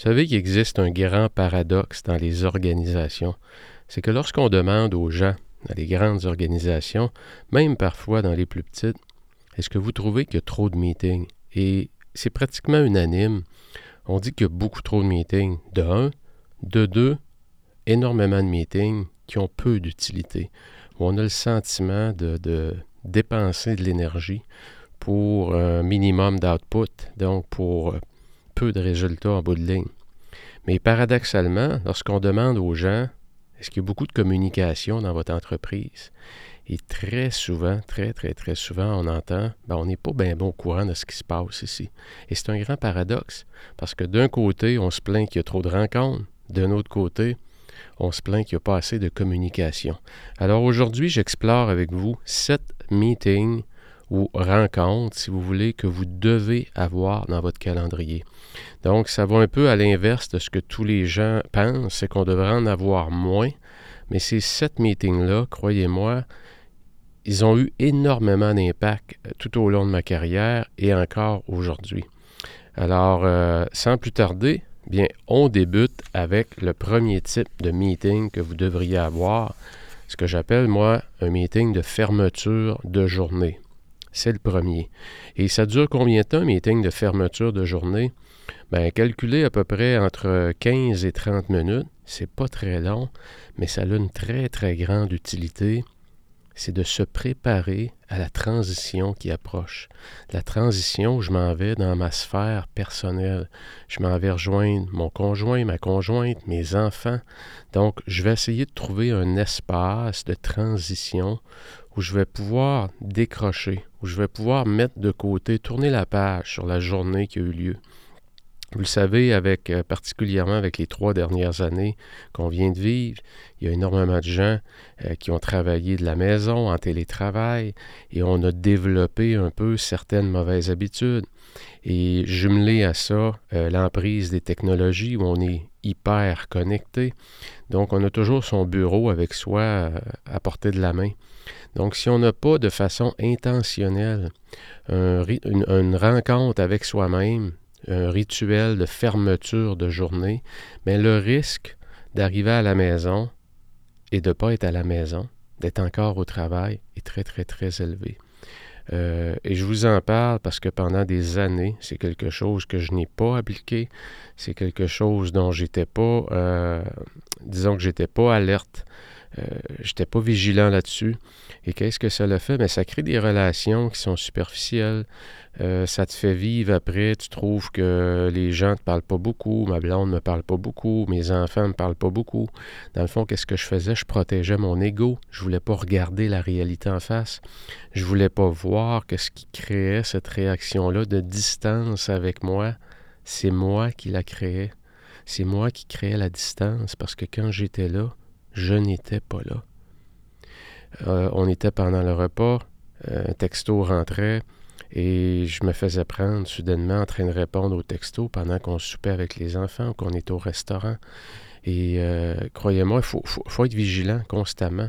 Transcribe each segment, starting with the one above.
Vous savez qu'il existe un grand paradoxe dans les organisations. C'est que lorsqu'on demande aux gens, dans les grandes organisations, même parfois dans les plus petites, est-ce que vous trouvez qu'il y a trop de meetings? Et c'est pratiquement unanime. On dit qu'il y a beaucoup trop de meetings. De un. De deux, énormément de meetings qui ont peu d'utilité. On a le sentiment de, dépenser de l'énergie pour un minimum d'output, donc pour peu de résultats en bout de ligne. Mais paradoxalement, lorsqu'on demande aux gens, est-ce qu'il y a beaucoup de communication dans votre entreprise? Et très souvent, très, très, très souvent, on entend, ben, on n'est pas bien bon au courant de ce qui se passe ici. Et c'est un grand paradoxe, parce que d'un côté, on se plaint qu'il y a trop de rencontres, d'un autre côté, on se plaint qu'il n'y a pas assez de communication. Alors aujourd'hui, j'explore avec vous sept meetings ou rencontres, si vous voulez, que vous devez avoir dans votre calendrier. Donc, ça va un peu à l'inverse de ce que tous les gens pensent, c'est qu'on devrait en avoir moins. Mais ces sept meetings-là, croyez-moi, ils ont eu énormément d'impact euh, tout au long de ma carrière et encore aujourd'hui. Alors, euh, sans plus tarder, bien, on débute avec le premier type de meeting que vous devriez avoir, ce que j'appelle, moi, un meeting de fermeture de journée. C'est le premier. Et ça dure combien de temps, meeting de fermeture de journée? Bien, calculez à peu près entre 15 et 30 minutes. C'est pas très long, mais ça a une très, très grande utilité c'est de se préparer à la transition qui approche. La transition où je m'en vais dans ma sphère personnelle. Je m'en vais rejoindre mon conjoint, ma conjointe, mes enfants. Donc, je vais essayer de trouver un espace de transition où je vais pouvoir décrocher, où je vais pouvoir mettre de côté, tourner la page sur la journée qui a eu lieu. Vous le savez, avec, euh, particulièrement avec les trois dernières années qu'on vient de vivre, il y a énormément de gens euh, qui ont travaillé de la maison, en télétravail, et on a développé un peu certaines mauvaises habitudes. Et jumelé à ça, euh, l'emprise des technologies où on est hyper connecté. Donc, on a toujours son bureau avec soi à portée de la main. Donc, si on n'a pas de façon intentionnelle une rencontre avec soi-même, un rituel de fermeture de journée, mais le risque d'arriver à la maison et de ne pas être à la maison, d'être encore au travail, est très, très, très élevé. Euh, et je vous en parle parce que pendant des années, c'est quelque chose que je n'ai pas appliqué, c'est quelque chose dont j'étais pas, euh, disons que j'étais pas alerte, euh, j'étais pas vigilant là-dessus. Et qu'est-ce que ça le fait? Mais ça crée des relations qui sont superficielles. Euh, ça te fait vivre après. Tu trouves que les gens ne te parlent pas beaucoup. Ma blonde ne me parle pas beaucoup. Mes enfants ne me parlent pas beaucoup. Dans le fond, qu'est-ce que je faisais? Je protégeais mon ego. Je voulais pas regarder la réalité en face. Je voulais pas voir que ce qui créait cette réaction-là de distance avec moi, c'est moi qui la créais. C'est moi qui créais la distance parce que quand j'étais là, je n'étais pas là. Euh, on était pendant le repas, euh, un texto rentrait et je me faisais prendre soudainement en train de répondre au texto pendant qu'on soupait avec les enfants, qu'on était au restaurant. Et euh, croyez-moi, il faut, être vigilant constamment.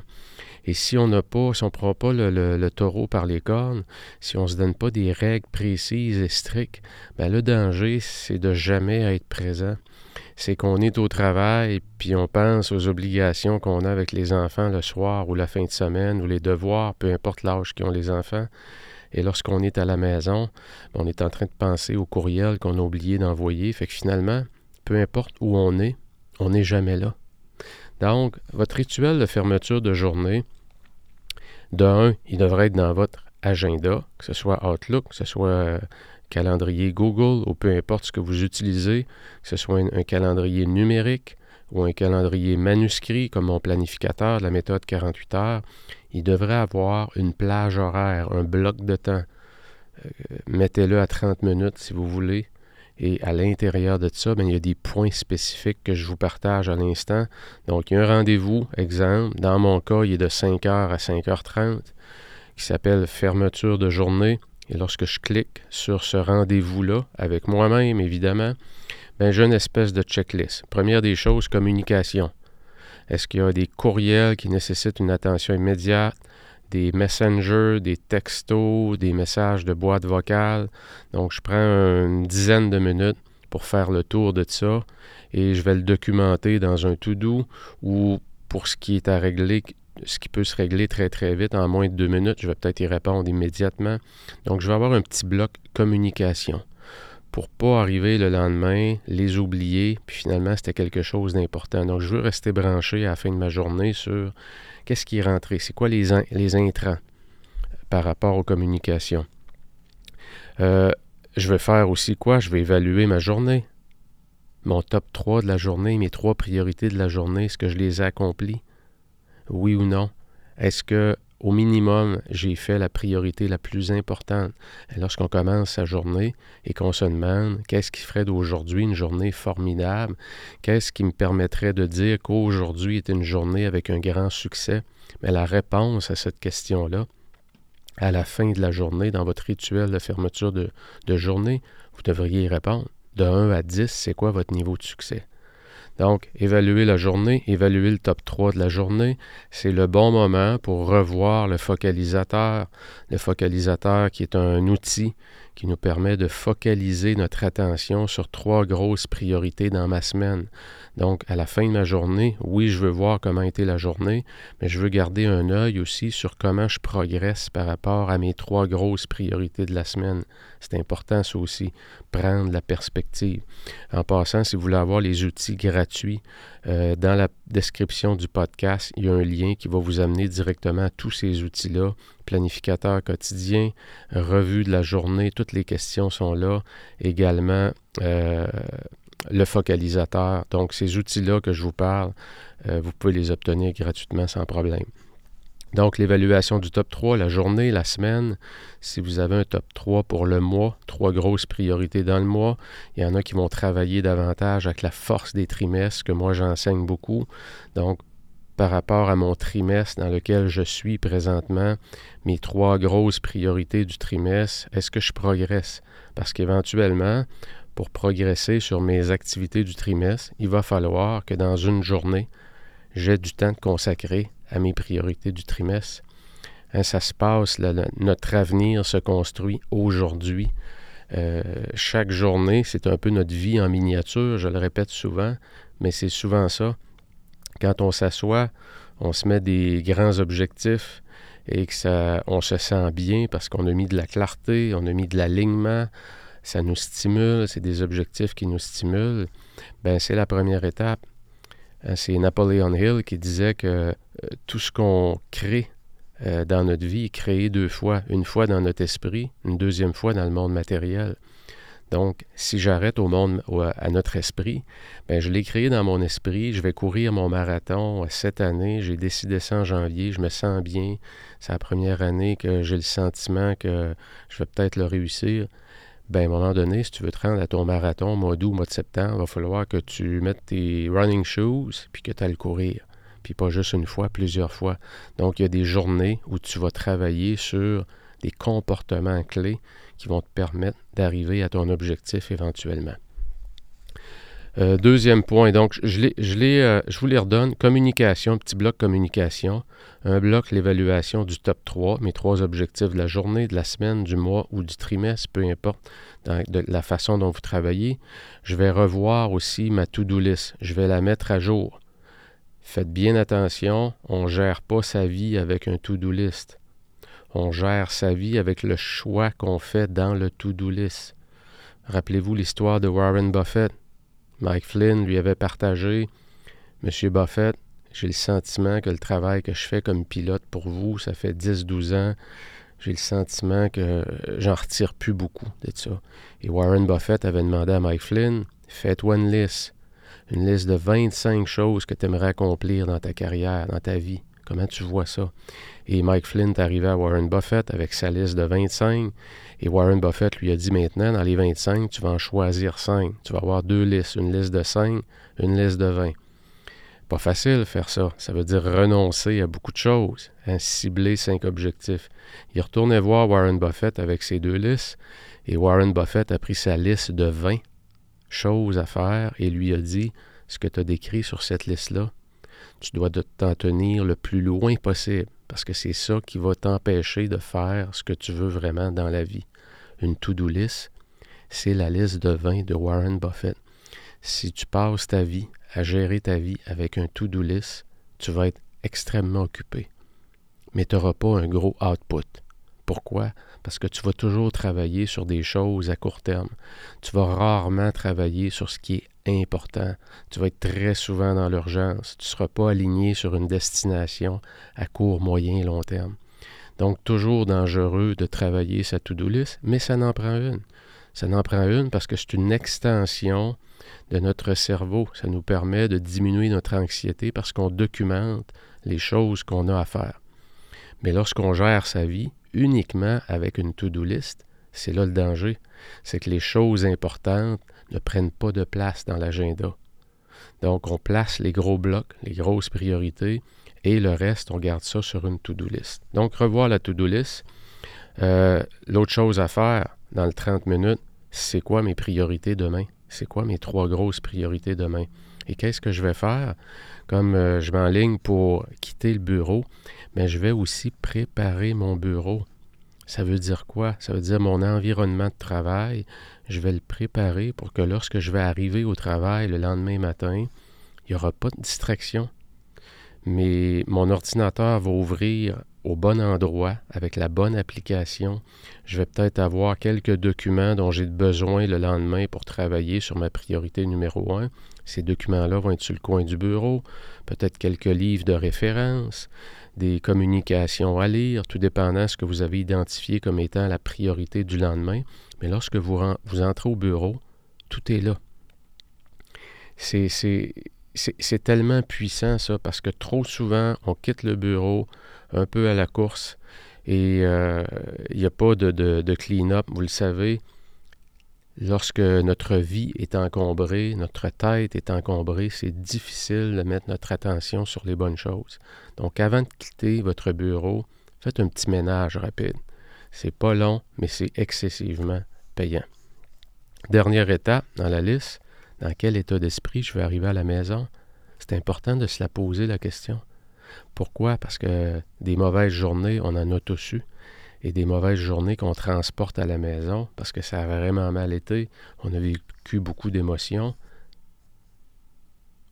Et si on ne prend pas le, taureau par les cornes, si on ne se donne pas des règles précises et strictes, ben le danger, c'est de jamais être présent c'est qu'on est au travail, puis on pense aux obligations qu'on a avec les enfants le soir ou la fin de semaine, ou les devoirs, peu importe l'âge qu'ont les enfants. Et lorsqu'on est à la maison, on est en train de penser au courriel qu'on a oublié d'envoyer. Fait que finalement, peu importe où on est, on n'est jamais là. Donc, votre rituel de fermeture de journée, de un, il devrait être dans votre agenda, que ce soit Outlook, que ce soit euh, calendrier Google ou peu importe ce que vous utilisez, que ce soit un, calendrier numérique ou un calendrier manuscrit comme mon planificateur la méthode 48 heures, il devrait avoir une plage horaire, un bloc de temps. Euh, mettez-le à 30 minutes si vous voulez. Et à l'intérieur de ça, bien, il y a des points spécifiques que je vous partage à l'instant. Donc, il y a un rendez-vous, exemple. Dans mon cas, il est de 5h à 5h30 qui s'appelle fermeture de journée. Et lorsque je clique sur ce rendez-vous-là, avec moi-même évidemment, ben, j'ai une espèce de checklist. Première des choses, communication. Est-ce qu'il y a des courriels qui nécessitent une attention immédiate, des messengers, des textos, des messages de boîte vocale? Donc, je prends une dizaine de minutes pour faire le tour de ça et je vais le documenter dans un to-do ou pour ce qui est à régler, ce qui peut se régler très très vite en moins de deux minutes, je vais peut-être y répondre immédiatement. Donc je vais avoir un petit bloc communication pour pas arriver le lendemain, les oublier, puis finalement c'était quelque chose d'important. Donc je veux rester branché à la fin de ma journée sur qu'est-ce qui est rentré, c'est quoi les, intrants par rapport aux communications. Euh, je vais faire aussi quoi? Je vais évaluer ma journée. Mon top 3 de la journée, mes trois priorités de la journée, est-ce que je les ai accomplis? Oui ou non? Est-ce que au minimum, j'ai fait la priorité la plus importante. Lorsqu'on commence sa journée et qu'on se demande qu'est-ce qui ferait d'aujourd'hui une journée formidable, qu'est-ce qui me permettrait de dire qu'aujourd'hui est une journée avec un grand succès, mais la réponse à cette question-là, à la fin de la journée, dans votre rituel de fermeture de, journée, vous devriez y répondre. De 1 à 10, c'est quoi votre niveau de succès? Donc, évaluer la journée, évaluer le top 3 de la journée, c'est le bon moment pour revoir le focalisateur. Le focalisateur qui est un outil qui nous permet de focaliser notre attention sur trois grosses priorités dans ma semaine. Donc, à la fin de ma journée, oui, je veux voir comment a été la journée, mais je veux garder un œil aussi sur comment je progresse par rapport à mes trois grosses priorités de la semaine. C'est important, ça aussi, prendre la perspective. En passant, si vous voulez avoir les outils gratuits, euh, dans la description du podcast, il y a un lien qui va vous amener directement à tous ces outils-là. Planificateur quotidien, revue de la journée, toutes les questions sont là. Également, euh, le focalisateur. Donc, ces outils-là que je vous parle, euh, vous pouvez les obtenir gratuitement sans problème. Donc, l'évaluation du top 3, la journée, la semaine. Si vous avez un top 3 pour le mois, trois grosses priorités dans le mois, il y en a qui vont travailler davantage avec la force des trimestres, que moi j'enseigne beaucoup. Donc, par rapport à mon trimestre dans lequel je suis présentement, mes trois grosses priorités du trimestre, est-ce que je progresse? Parce qu'éventuellement, pour progresser sur mes activités du trimestre, il va falloir que dans une journée, j'ai du temps de consacrer à mes priorités du trimestre. Hein, ça se passe, notre avenir se construit aujourd'hui. Euh, chaque journée, c'est un peu notre vie en miniature, je le répète souvent, mais c'est souvent ça. Quand on s'assoit, on se met des grands objectifs et que ça, on se sent bien parce qu'on a mis de la clarté, on a mis de l'alignement, ça nous stimule, c'est des objectifs qui nous stimulent. Ben, c'est la première étape. Hein, c'est Napoleon Hill qui disait que euh, tout ce qu'on crée euh, dans notre vie est créé deux fois. Une fois dans notre esprit, une deuxième fois dans le monde matériel. Donc, si j'arrête au monde, à notre esprit, ben, je l'ai créé dans mon esprit. Je vais courir mon marathon cette année. J'ai décidé ça en janvier. Je me sens bien. C'est la première année que j'ai le sentiment que je vais peut-être le réussir ben, à un moment donné, si tu veux te rendre à ton marathon mois d'août, mois de septembre, il va falloir que tu mettes tes running shoes puis que tu ailles courir. Puis pas juste une fois, plusieurs fois. Donc, il y a des journées où tu vas travailler sur des comportements clés qui vont te permettre d'arriver à ton objectif éventuellement. Euh, deuxième point, donc je, euh, je vous les redonne. Communication, petit bloc communication. Un bloc, l'évaluation du top 3, mes trois objectifs de la journée, de la semaine, du mois ou du trimestre, peu importe de la façon dont vous travaillez. Je vais revoir aussi ma to-do list. Je vais la mettre à jour. Faites bien attention, on ne gère pas sa vie avec un to-do list. On gère sa vie avec le choix qu'on fait dans le to-do list. Rappelez-vous l'histoire de Warren Buffett. Mike Flynn lui avait partagé Monsieur Buffett, J'ai le sentiment que le travail que je fais comme pilote pour vous, ça fait 10-12 ans, j'ai le sentiment que j'en retire plus beaucoup de ça. Et Warren Buffett avait demandé à Mike Flynn, fais-toi une liste, une liste de 25 choses que tu aimerais accomplir dans ta carrière, dans ta vie. Comment tu vois ça? Et Mike Flynn est arrivé à Warren Buffett avec sa liste de 25. Et Warren Buffett lui a dit maintenant, dans les 25, tu vas en choisir 5. Tu vas avoir deux listes, une liste de 5, une liste de 20. Pas facile faire ça. Ça veut dire renoncer à beaucoup de choses, hein, cibler cinq objectifs. Il retournait voir Warren Buffett avec ses deux listes et Warren Buffett a pris sa liste de 20 choses à faire et lui a dit ce que tu as décrit sur cette liste-là, tu dois t'en tenir le plus loin possible parce que c'est ça qui va t'empêcher de faire ce que tu veux vraiment dans la vie. Une to-do list, c'est la liste de 20 de Warren Buffett. Si tu passes ta vie à gérer ta vie avec un to-do list, tu vas être extrêmement occupé. Mais tu n'auras pas un gros output. Pourquoi? Parce que tu vas toujours travailler sur des choses à court terme. Tu vas rarement travailler sur ce qui est important. Tu vas être très souvent dans l'urgence. Tu ne seras pas aligné sur une destination à court, moyen et long terme. Donc, toujours dangereux de travailler sa to-do list, mais ça n'en prend une. Ça n'en prend une parce que c'est une extension de notre cerveau. Ça nous permet de diminuer notre anxiété parce qu'on documente les choses qu'on a à faire. Mais lorsqu'on gère sa vie uniquement avec une to-do list, c'est là le danger. C'est que les choses importantes ne prennent pas de place dans l'agenda. Donc, on place les gros blocs, les grosses priorités, et le reste, on garde ça sur une to-do list. Donc, revoir la to-do list. Euh, l'autre chose à faire dans le 30 minutes, c'est quoi mes priorités demain? c'est quoi mes trois grosses priorités demain? Et qu'est-ce que je vais faire? Comme euh, je m'enligne pour quitter le bureau, mais je vais aussi préparer mon bureau. Ça veut dire quoi? Ça veut dire mon environnement de travail. Je vais le préparer pour que lorsque je vais arriver au travail le lendemain matin, il n'y aura pas de distraction. Mais mon ordinateur va ouvrir au bon endroit, avec la bonne application. Je vais peut-être avoir quelques documents dont j'ai besoin le lendemain pour travailler sur ma priorité numéro un. Ces documents-là vont être sur le coin du bureau, peut-être quelques livres de référence, des communications à lire, tout dépendant de ce que vous avez identifié comme étant la priorité du lendemain. Mais lorsque vous, vous entrez au bureau, tout est là. C'est tellement puissant ça, parce que trop souvent, on quitte le bureau, un peu à la course. Et il euh, n'y a pas de, de, clean-up, vous le savez. Lorsque notre vie est encombrée, notre tête est encombrée, c'est difficile de mettre notre attention sur les bonnes choses. Donc, avant de quitter votre bureau, faites un petit ménage rapide. C'est pas long, mais c'est excessivement payant. Dernière étape dans la liste, dans quel état d'esprit je vais arriver à la maison? C'est important de se la poser la question. Pourquoi? Parce que des mauvaises journées, on en a tous eu. Et des mauvaises journées qu'on transporte à la maison parce que ça a vraiment mal été. On a vécu beaucoup d'émotions.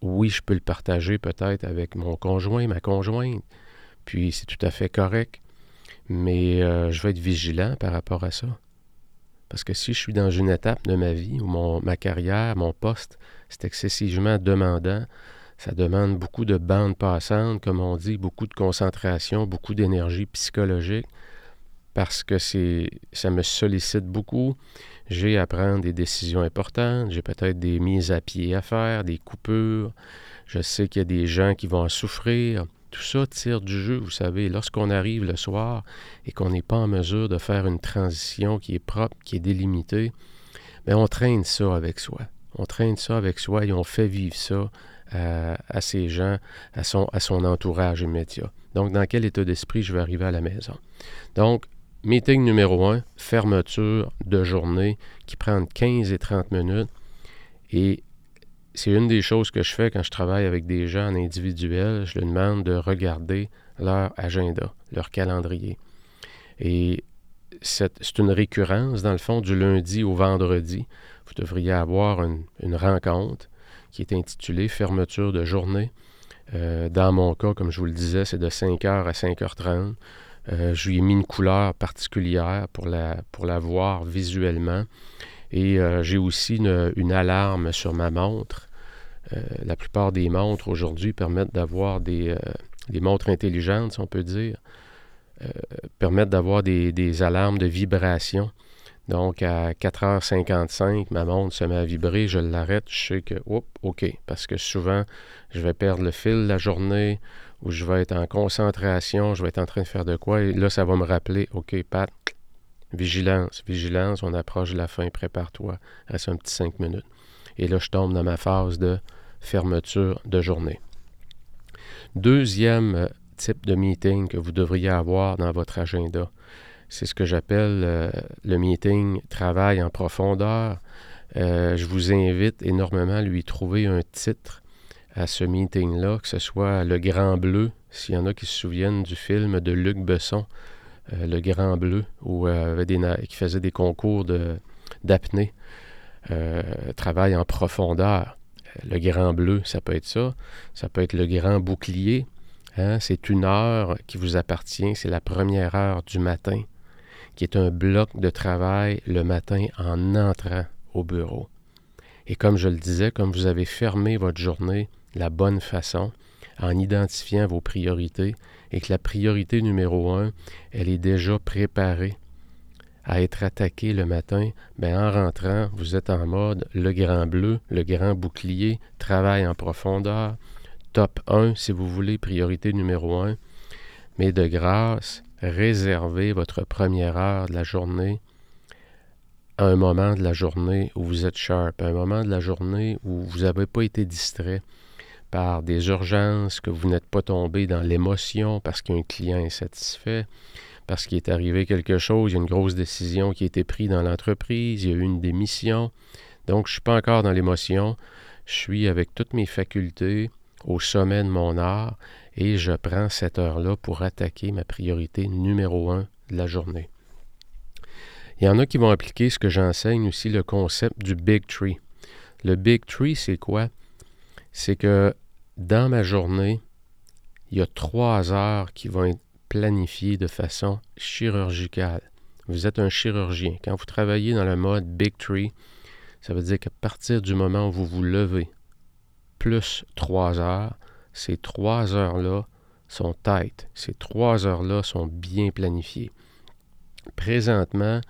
Oui, je peux le partager peut-être avec mon conjoint, ma conjointe. Puis c'est tout à fait correct. Mais euh, je vais être vigilant par rapport à ça. Parce que si je suis dans une étape de ma vie où ma carrière, mon poste, c'est excessivement demandant, ça demande beaucoup de bandes passantes, comme on dit, beaucoup de concentration, beaucoup d'énergie psychologique, parce que ça me sollicite beaucoup. J'ai à prendre des décisions importantes, j'ai peut-être des mises à pied à faire, des coupures. Je sais qu'il y a des gens qui vont en souffrir. Tout ça tire du jeu, vous savez. Lorsqu'on arrive le soir et qu'on n'est pas en mesure de faire une transition qui est propre, qui est délimitée, bien, on traîne ça avec soi. On traîne ça avec soi et on fait vivre ça à, ses gens, à son, à son entourage immédiat. Donc, dans quel état d'esprit je vais arriver à la maison? Donc, meeting numéro un, fermeture de journée qui prend 15 et 30 minutes. Et c'est une des choses que je fais quand je travaille avec des gens individuels. Je leur demande de regarder leur agenda, leur calendrier. Et c'est une récurrence, dans le fond, du lundi au vendredi. Vous devriez avoir une rencontre qui est intitulé Fermeture de journée. Euh, dans mon cas, comme je vous le disais, c'est de 5h à 5h30. Euh, je lui ai mis une couleur particulière pour la, pour la voir visuellement. Et euh, j'ai aussi une, alarme sur ma montre la plupart des montres aujourd'hui permettent d'avoir des, montres intelligentes, si on peut dire, permettent d'avoir des, des, alarmes de vibration. Donc, à 4h55, ma montre se met à vibrer, je l'arrête, je sais que, oups, OK, parce que souvent, je vais perdre le fil la journée ou je vais être en concentration, je vais être en train de faire de quoi, et là, ça va me rappeler, OK, Pat, vigilance, vigilance, on approche de la fin, prépare-toi, reste un petit 5 minutes. Et là, je tombe dans ma phase de fermeture de journée. Deuxième euh, type de meeting que vous devriez avoir dans votre agenda, c'est ce que j'appelle euh, le meeting travail en profondeur. Euh, je vous invite énormément à lui trouver un titre à ce meeting-là, que ce soit Le Grand Bleu, s'il y en a qui se souviennent du film de Luc Besson, Le Grand Bleu, où, des qui faisait des concours d'apnée. travail en profondeur. Le Grand Bleu, ça peut être ça. Ça peut être le Grand Bouclier. Hein. C'est une heure qui vous appartient. C'est la première heure du matin qui est un bloc de travail le matin en entrant au bureau. Et comme je le disais, comme vous avez fermé votre journée la bonne façon, en identifiant vos priorités, et que la priorité numéro un, elle est déjà préparée à être attaquée le matin, bien en rentrant, vous êtes en mode le grand bleu, le grand bouclier, travail en profondeur, top 1 si vous voulez, priorité numéro 1. Mais de grâce, réservez votre première heure de la journée à un moment de la journée où vous êtes sharp, un moment de la journée où vous n'avez pas été distrait par des urgences, que vous n'êtes pas tombé dans l'émotion parce qu'un client est satisfait, parce qu'il est arrivé quelque chose, il y a une grosse décision qui a été prise dans l'entreprise, il y a eu une démission. Donc, je ne suis pas encore dans l'émotion, je suis avec toutes mes facultés au sommet de mon art et je prends cette heure-là pour attaquer ma priorité numéro un de la journée. Il y en a qui vont appliquer ce que j'enseigne aussi, le concept du Big Tree. Le Big Tree, c'est quoi? C'est que dans ma journée, il y a trois heures qui vont être planifiées de façon chirurgicale. Vous êtes un chirurgien. Quand vous travaillez dans le mode Big Tree, ça veut dire qu'à partir du moment où vous vous levez, plus trois heures, ces trois heures-là sont tight. Ces trois heures-là sont bien planifiées. Présentement,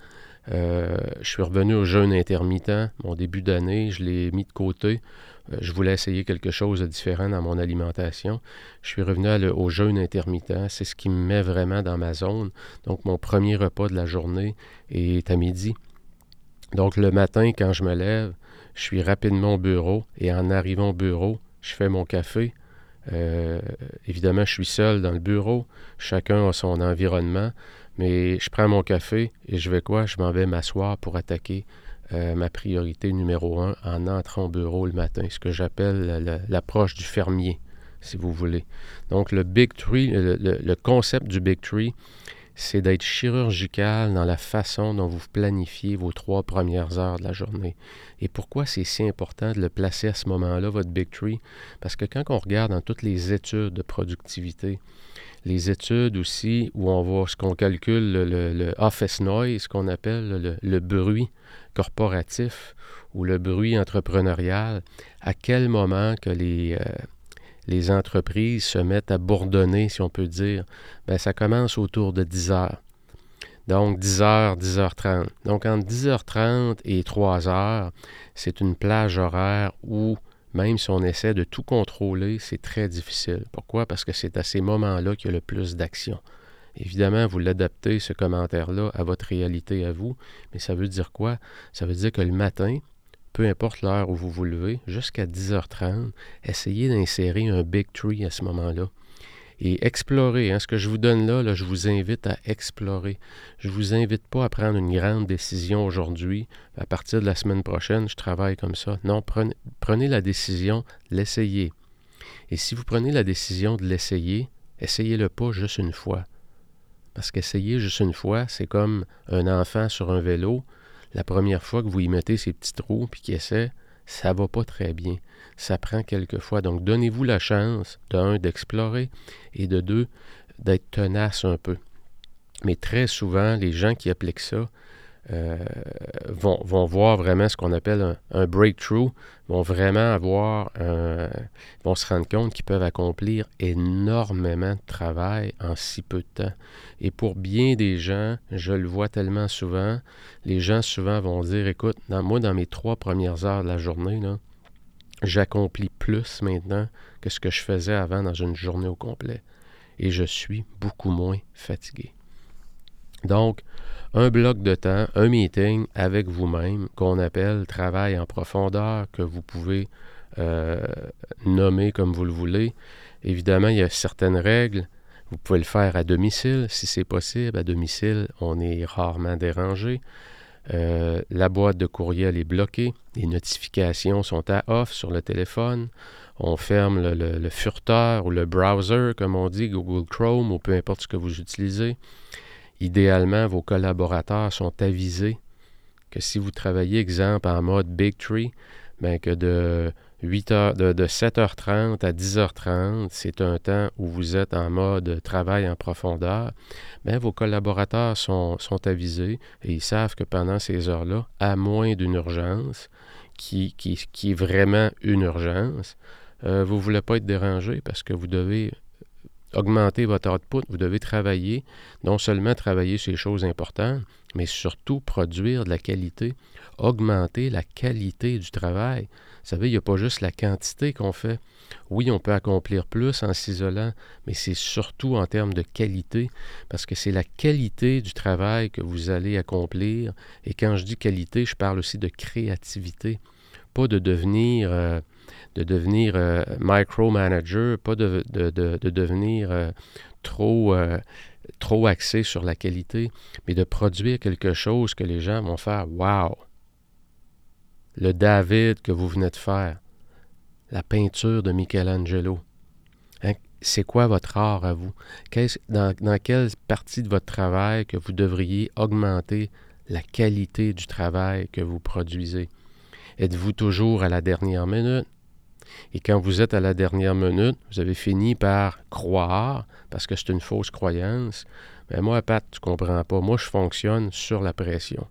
euh, je suis revenu au jeûne intermittent. Mon début d'année, je l'ai mis de côté. Euh, je voulais essayer quelque chose de différent dans mon alimentation. Je suis revenu au jeûne intermittent. C'est ce qui me met vraiment dans ma zone. Donc, mon premier repas de la journée est à midi. Donc, le matin, quand je me lève, je suis rapidement au bureau et en arrivant au bureau, je fais mon café, euh, évidemment, je suis seul dans le bureau. Chacun a son environnement. Mais je prends mon café et je vais quoi? Je m'en vais m'asseoir pour attaquer euh, ma priorité numéro un en entrant au bureau le matin, ce que j'appelle l'approche du fermier, si vous voulez. Donc, le Big Tree, le concept du Big Tree, c'est d'être chirurgical dans la façon dont vous planifiez vos trois premières heures de la journée. Et pourquoi c'est si important de le placer à ce moment-là, votre Big Tree? Parce que quand on regarde dans toutes les études de productivité, les études aussi où on voit ce qu'on calcule le, office noise, ce qu'on appelle le, bruit corporatif ou le bruit entrepreneurial, à quel moment que les, euh, les entreprises se mettent à bourdonner, si on peut dire, bien, ça commence autour de 10 heures. Donc 10 heures, 10h30. Donc entre 10h30 et 3 heures, c'est une plage horaire où, même si on essaie de tout contrôler, c'est très difficile. Pourquoi? Parce que c'est à ces moments-là qu'il y a le plus d'action. Évidemment, vous l'adaptez, ce commentaire-là, à votre réalité à vous, mais ça veut dire quoi? Ça veut dire que le matin, peu importe l'heure où vous vous levez, jusqu'à 10h30, essayez d'insérer un big tree à ce moment-là. Et explorer. Hein, ce que je vous donne là, là, je vous invite à explorer. Je ne vous invite pas à prendre une grande décision aujourd'hui. À partir de la semaine prochaine, je travaille comme ça. Non, prenez, prenez la décision, l'essayez. Et si vous prenez la décision de l'essayer, essayez-le pas juste une fois. Parce qu'essayer juste une fois, c'est comme un enfant sur un vélo la première fois que vous y mettez ces petits trous puis qu'il essaie, ça va pas très bien. Ça prend quelques fois. Donc, donnez-vous la chance, de un, d'explorer et de deux, d'être tenace un peu. Mais très souvent, les gens qui appliquent ça, euh, vont, voir vraiment ce qu'on appelle un, breakthrough, vont vraiment avoir, vont se rendre compte qu'ils peuvent accomplir énormément de travail en si peu de temps. Et pour bien des gens, je le vois tellement souvent, les gens souvent vont dire, écoute, moi, dans mes trois premières heures de la journée, j'accomplis plus maintenant que ce que je faisais avant dans une journée au complet. Et je suis beaucoup moins fatigué. Donc, un bloc de temps, un meeting avec vous-même qu'on appelle travail en profondeur, que vous pouvez euh, nommer comme vous le voulez. Évidemment, il y a certaines règles. Vous pouvez le faire à domicile si c'est possible. À domicile, on est rarement dérangé. Euh, la boîte de courriel est bloquée. Les notifications sont à off sur le téléphone. On ferme le, le furteur ou le browser, comme on dit, Google Chrome ou peu importe ce que vous utilisez. Idéalement, vos collaborateurs sont avisés que si vous travaillez, exemple, en mode Big Tree, bien que de, 8 heures, de, 7h30 à 10h30, c'est un temps où vous êtes en mode travail en profondeur, bien, vos collaborateurs sont, sont avisés et ils savent que pendant ces heures-là, à moins d'une urgence, qui, qui, qui, est vraiment une urgence, euh, vous ne voulez pas être dérangé parce que vous devez augmenter votre output, vous devez travailler, non seulement travailler les choses importantes, mais surtout produire de la qualité, augmenter la qualité du travail. Vous savez, il n'y a pas juste la quantité qu'on fait. Oui, on peut accomplir plus en s'isolant, mais c'est surtout en termes de qualité, parce que c'est la qualité du travail que vous allez accomplir. Et quand je dis qualité, je parle aussi de créativité, pas de devenir... Euh, de devenir euh, micromanager, pas de, devenir euh, trop, euh, trop axé sur la qualité, mais de produire quelque chose que les gens vont faire Wow! Le David que vous venez de faire, la peinture de Michelangelo. Hein, c'est quoi votre art à vous? Dans, dans quelle partie de votre travail que vous devriez augmenter la qualité du travail que vous produisez? Êtes-vous toujours à la dernière minute? Et quand vous êtes à la dernière minute, vous avez fini par croire, parce que c'est une fausse croyance. Mais moi, Pat, tu comprends pas. Moi, je fonctionne sur la pression.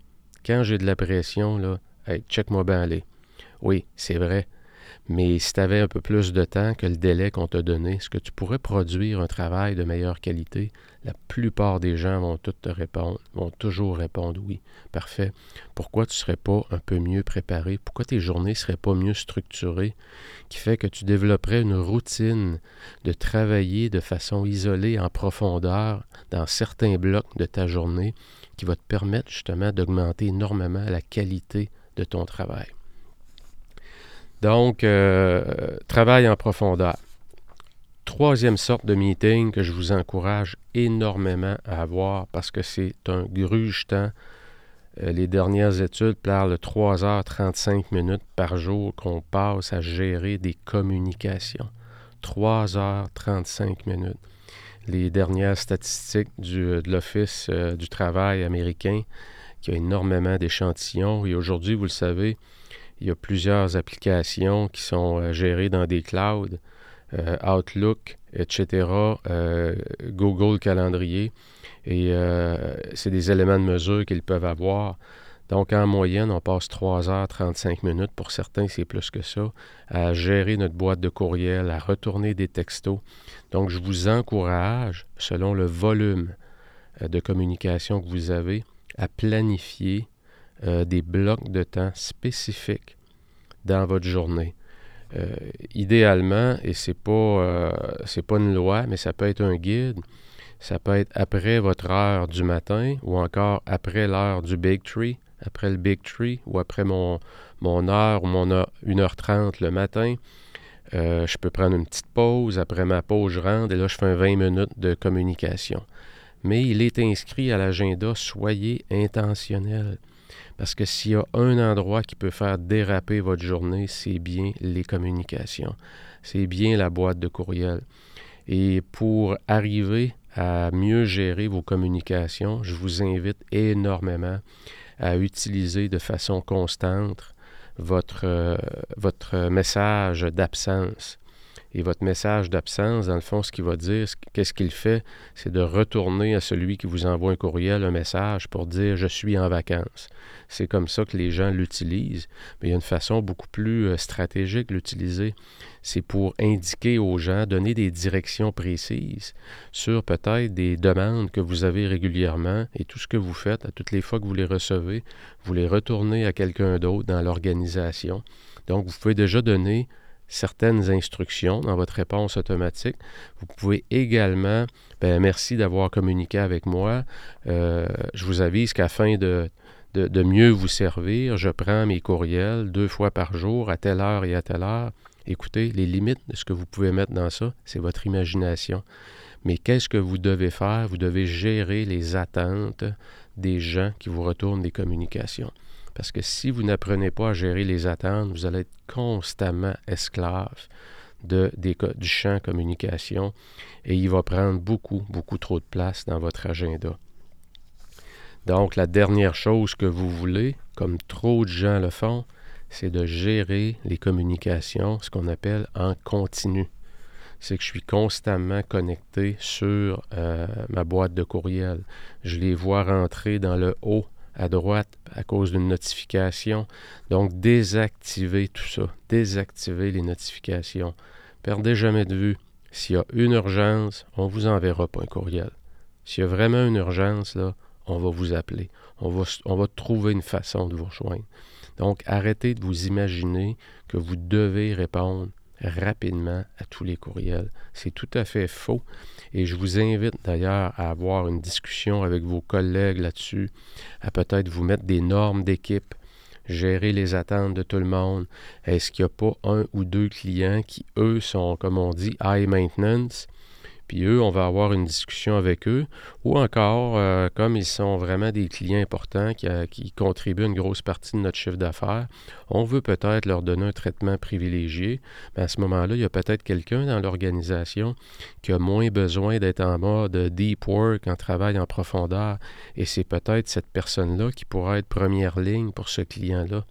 Quand j'ai de la pression, là, hey, check-moi bien aller. Oui, c'est vrai. Mais si tu avais un peu plus de temps que le délai qu'on t'a donné, est-ce que tu pourrais produire un travail de meilleure qualité? La plupart des gens vont te répondre, vont toujours répondre oui. Parfait. Pourquoi tu ne serais pas un peu mieux préparé? Pourquoi tes journées ne seraient pas mieux structurées? Qui fait que tu développerais une routine de travailler de façon isolée, en profondeur, dans certains blocs de ta journée, qui va te permettre justement d'augmenter énormément la qualité de ton travail? Donc, euh, travail en profondeur. Troisième sorte de meeting que je vous encourage énormément à avoir parce que c'est un gruge temps. Euh, les dernières études parlent de 3h35 minutes par jour qu'on passe à gérer des communications. 3h35 minutes. Les dernières statistiques du, de l'Office euh, du travail américain, qui a énormément d'échantillons, et aujourd'hui, vous le savez, il y a plusieurs applications qui sont euh, gérées dans des clouds, euh, Outlook, etc., euh, Google Calendrier. Et c'est des éléments de mesure qu'ils peuvent avoir. Donc, en moyenne, on passe 3 heures 35 minutes, pour certains, c'est plus que ça, à gérer notre boîte de courriel, à retourner des textos. Donc, je vous encourage, selon le volume de communication que vous avez, à planifier euh, des blocs de temps spécifiques dans votre journée. Euh, idéalement, et c'est pas euh, pas une loi, mais ça peut être un guide. Ça peut être après votre heure du matin ou encore après l'heure du Big Tree, après le Big Tree ou après mon, mon heure ou mon 1h30 le matin. je peux prendre une petite pause. Après ma pause, je rentre et là, je fais un 20 minutes de communication. Mais il est inscrit à l'agenda, soyez intentionnel. Parce que s'il y a un endroit qui peut faire déraper votre journée, c'est bien les communications. C'est bien la boîte de courriel. Et pour arriver à mieux gérer vos communications, je vous invite énormément à utiliser de façon constante votre, euh, votre message d'absence. Et votre message d'absence, dans le fond, ce qu'il va dire, qu'est-ce qu'il fait, c'est de retourner à celui qui vous envoie un courriel, un message pour dire je suis en vacances. C'est comme ça que les gens l'utilisent. Mais il y a une façon beaucoup plus euh, stratégique de l'utiliser. C'est pour indiquer aux gens, donner des directions précises sur peut-être des demandes que vous avez régulièrement et tout ce que vous faites, à toutes les fois que vous les recevez, vous les retournez à quelqu'un d'autre dans l'organisation. Donc, vous pouvez déjà donner certaines instructions dans votre réponse automatique. Vous pouvez également, ben, merci d'avoir communiqué avec moi. Euh, je vous avise qu'afin de, de, mieux vous servir, je prends mes courriels deux fois par jour, à telle heure et à telle heure. Écoutez, les limites de ce que vous pouvez mettre dans ça, c'est votre imagination. Mais qu'est-ce que vous devez faire? Vous devez gérer les attentes des gens qui vous retournent des communications. Parce que si vous n'apprenez pas à gérer les attentes, vous allez être constamment esclave de, du champ communication et il va prendre beaucoup, beaucoup trop de place dans votre agenda. Donc, la dernière chose que vous voulez, comme trop de gens le font, c'est de gérer les communications, ce qu'on appelle en continu. C'est que je suis constamment connecté sur euh, ma boîte de courriel. Je les vois rentrer dans le haut à droite à cause d'une notification. Donc, désactivez tout ça. Désactivez les notifications. Perdez jamais de vue. S'il y a une urgence, on ne vous enverra pas un courriel. S'il y a vraiment une urgence, là, on va vous appeler. On va, on va trouver une façon de vous rejoindre. Donc, arrêtez de vous imaginer que vous devez répondre rapidement à tous les courriels. C'est tout à fait faux. Et je vous invite d'ailleurs à avoir une discussion avec vos collègues là-dessus, à peut-être vous mettre des normes d'équipe, gérer les attentes de tout le monde. Est-ce qu'il n'y a pas un ou deux clients qui, eux, sont, comme on dit, high maintenance? Puis eux, on va avoir une discussion avec eux. Ou encore, euh, comme ils sont vraiment des clients importants qui, euh, contribuent une grosse partie de notre chiffre d'affaires, on veut peut-être leur donner un traitement privilégié. Mais à ce moment-là, il y a peut-être quelqu'un dans l'organisation qui a moins besoin d'être en mode deep work, en travail en profondeur. Et c'est peut-être cette personne-là qui pourra être première ligne pour ce client-là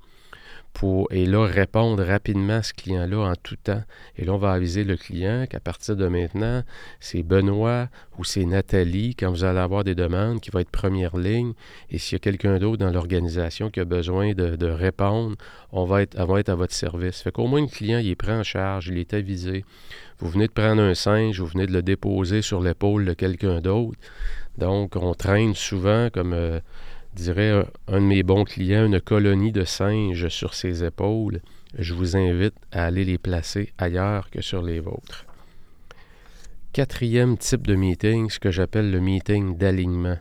et là, répondre rapidement à ce client-là en tout temps. Et là, on va aviser le client qu'à partir de maintenant, c'est Benoît ou c'est Nathalie, quand vous allez avoir des demandes, qui va être première ligne. Et s'il y a quelqu'un d'autre dans l'organisation qui a besoin de, répondre, on va, être, va être à votre service. Fait qu'au moins, le client, il est pris en charge, il est avisé. Vous venez de prendre un singe, vous venez de le déposer sur l'épaule de quelqu'un d'autre. Donc, on traîne souvent comme... Euh, dirais un de mes bons clients, une colonie de singes sur ses épaules, je vous invite à aller les placer ailleurs que sur les vôtres. Quatrième type de meeting, ce que j'appelle le meeting d'alignement.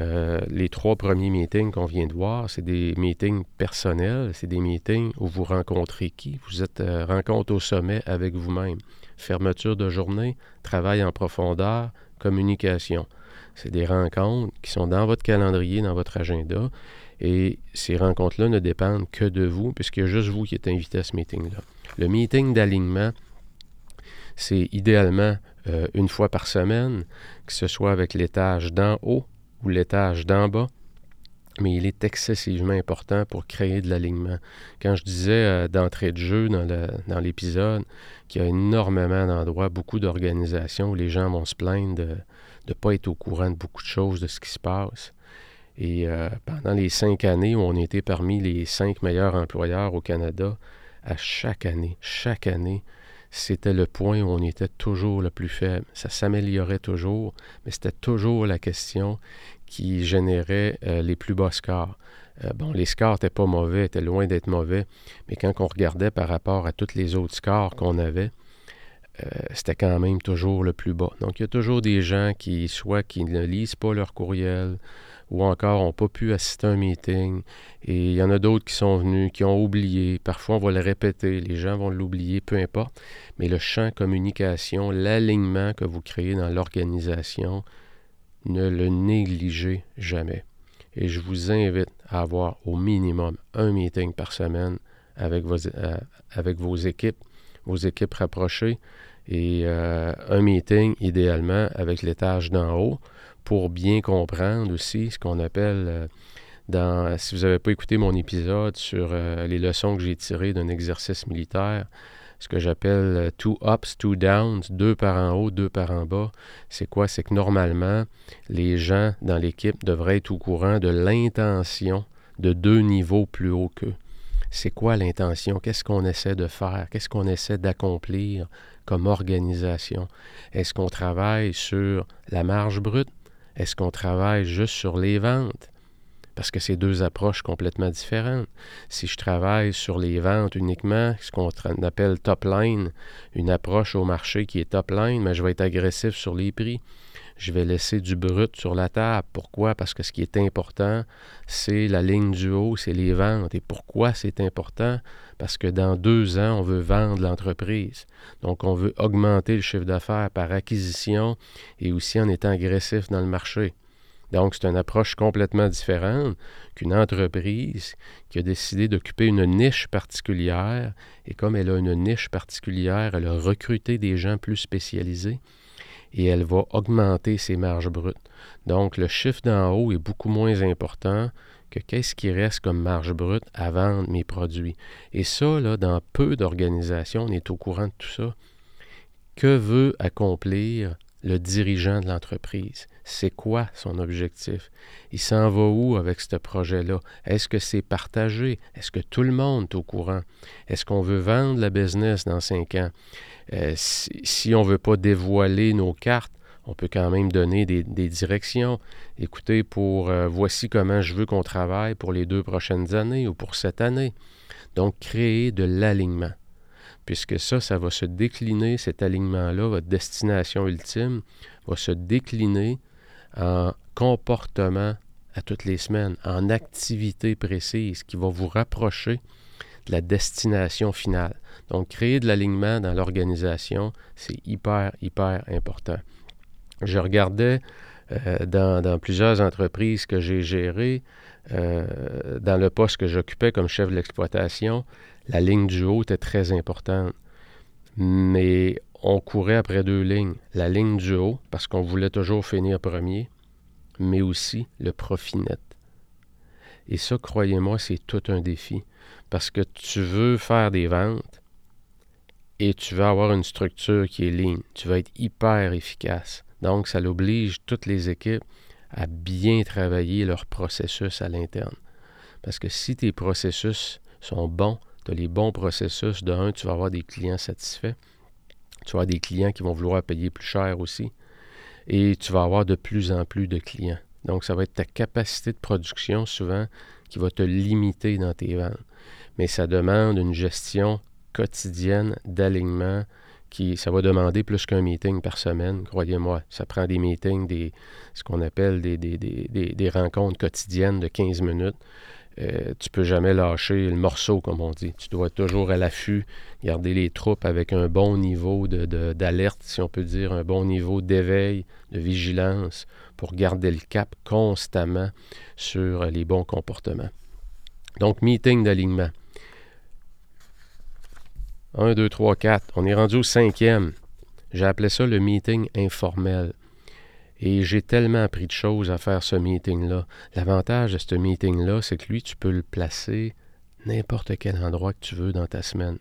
Euh, les trois premiers meetings qu'on vient de voir, c'est des meetings personnels, c'est des meetings où vous rencontrez qui? Vous êtes euh, rencontre au sommet avec vous-même. Fermeture de journée, travail en profondeur, communication. C'est des rencontres qui sont dans votre calendrier, dans votre agenda. Et ces rencontres-là ne dépendent que de vous, a juste vous qui êtes invité à ce meeting-là. Le meeting d'alignement, c'est idéalement euh, une fois par semaine, que ce soit avec l'étage d'en haut ou l'étage d'en bas, mais il est excessivement important pour créer de l'alignement. Quand je disais euh, d'entrée de jeu dans l'épisode qu'il y a énormément d'endroits, beaucoup d'organisations où les gens vont se plaindre de, ne pas être au courant de beaucoup de choses, de ce qui se passe. Et euh, pendant les cinq années où on était parmi les cinq meilleurs employeurs au Canada, à chaque année, chaque année, c'était le point où on était toujours le plus faible. Ça s'améliorait toujours, mais c'était toujours la question qui générait euh, les plus bas scores. Euh, bon, les scores n'étaient pas mauvais, étaient loin d'être mauvais, mais quand on regardait par rapport à tous les autres scores qu'on avait, euh, c'était quand même toujours le plus bas. Donc, il y a toujours des gens qui, soit qui ne lisent pas leur courriel, ou encore n'ont pas pu assister à un meeting. Et il y en a d'autres qui sont venus, qui ont oublié. Parfois, on va le répéter, les gens vont l'oublier, peu importe. Mais le champ communication, l'alignement que vous créez dans l'organisation, ne le négligez jamais. Et je vous invite à avoir au minimum un meeting par semaine avec vos, euh, avec vos équipes, vos équipes rapprochées et euh, un meeting idéalement avec l'étage d'en haut pour bien comprendre aussi ce qu'on appelle euh, dans si vous n'avez pas écouté mon épisode sur euh, les leçons que j'ai tirées d'un exercice militaire, ce que j'appelle two ups, two downs, deux par en haut, deux par en bas. C'est quoi? C'est que normalement, les gens dans l'équipe devraient être au courant de l'intention de deux niveaux plus haut qu'eux. C'est quoi l'intention? Qu'est-ce qu'on essaie de faire? Qu'est-ce qu'on essaie d'accomplir comme organisation? Est-ce qu'on travaille sur la marge brute? Est-ce qu'on travaille juste sur les ventes? parce que c'est deux approches complètement différentes. Si je travaille sur les ventes uniquement, ce qu'on appelle top line, une approche au marché qui est top line, mais je vais être agressif sur les prix. Je vais laisser du brut sur la table. Pourquoi? Parce que ce qui est important, c'est la ligne du haut, c'est les ventes. Et pourquoi c'est important? Parce que dans deux ans, on veut vendre l'entreprise. Donc, on veut augmenter le chiffre d'affaires par acquisition et aussi en étant agressif dans le marché. Donc, c'est une approche complètement différente qu'une entreprise qui a décidé d'occuper une niche particulière. Et comme elle a une niche particulière, elle a recruté des gens plus spécialisés et elle va augmenter ses marges brutes. Donc, le chiffre d'en haut est beaucoup moins important que qu'est-ce qui reste comme marge brute à vendre mes produits. Et ça, là, dans peu d'organisations, on est au courant de tout ça. Que veut accomplir le dirigeant de l'entreprise? C'est quoi son objectif? Il s'en va où avec ce projet-là? Est-ce que c'est partagé? Est-ce que tout le monde est au courant? Est-ce qu'on veut vendre la business dans cinq ans? Euh, si, on ne veut pas dévoiler nos cartes, on peut quand même donner des, directions. Écoutez, pour euh, voici comment je veux qu'on travaille pour les deux prochaines années ou pour cette année. Donc, créer de l'alignement puisque ça, ça va se décliner, cet alignement-là, votre destination ultime, va se décliner en comportement à toutes les semaines, en activité précise qui va vous rapprocher de la destination finale. Donc, créer de l'alignement dans l'organisation, c'est hyper, hyper important. Je regardais euh, dans, plusieurs entreprises que j'ai gérées, euh, dans le poste que j'occupais comme chef de l'exploitation, la ligne du haut était très importante. Mais on courait après deux lignes. La ligne du haut, parce qu'on voulait toujours finir premier, mais aussi le profit net. Et ça, croyez-moi, c'est tout un défi. Parce que tu veux faire des ventes et tu veux avoir une structure qui est ligne. Tu vas être hyper efficace. Donc, ça l'oblige toutes les équipes à bien travailler leur processus à l'interne. Parce que si tes processus sont bons, tu as les bons processus, de un, tu vas avoir des clients satisfaits. Tu vas avoir des clients qui vont vouloir payer plus cher aussi. Et tu vas avoir de plus en plus de clients. Donc, ça va être ta capacité de production souvent qui va te limiter dans tes ventes. Mais ça demande une gestion quotidienne d'alignement qui, ça va demander plus qu'un meeting par semaine, croyez-moi. Ça prend des meetings, ce qu'on appelle des, rencontres quotidiennes de 15 minutes euh, tu peux jamais lâcher le morceau, comme on dit. Tu dois toujours à l'affût, garder les troupes avec un bon niveau d'alerte, si on peut dire, un bon niveau d'éveil, de vigilance, pour garder le cap constamment sur les bons comportements. Donc, meeting d'alignement. 1, 2, 3, 4. On est rendu au cinquième. J'ai appelé ça le meeting informel. Et j'ai tellement appris de choses à faire ce meeting-là. L'avantage de ce meeting-là, c'est que lui, tu peux le placer n'importe quel endroit que tu veux dans ta semaine.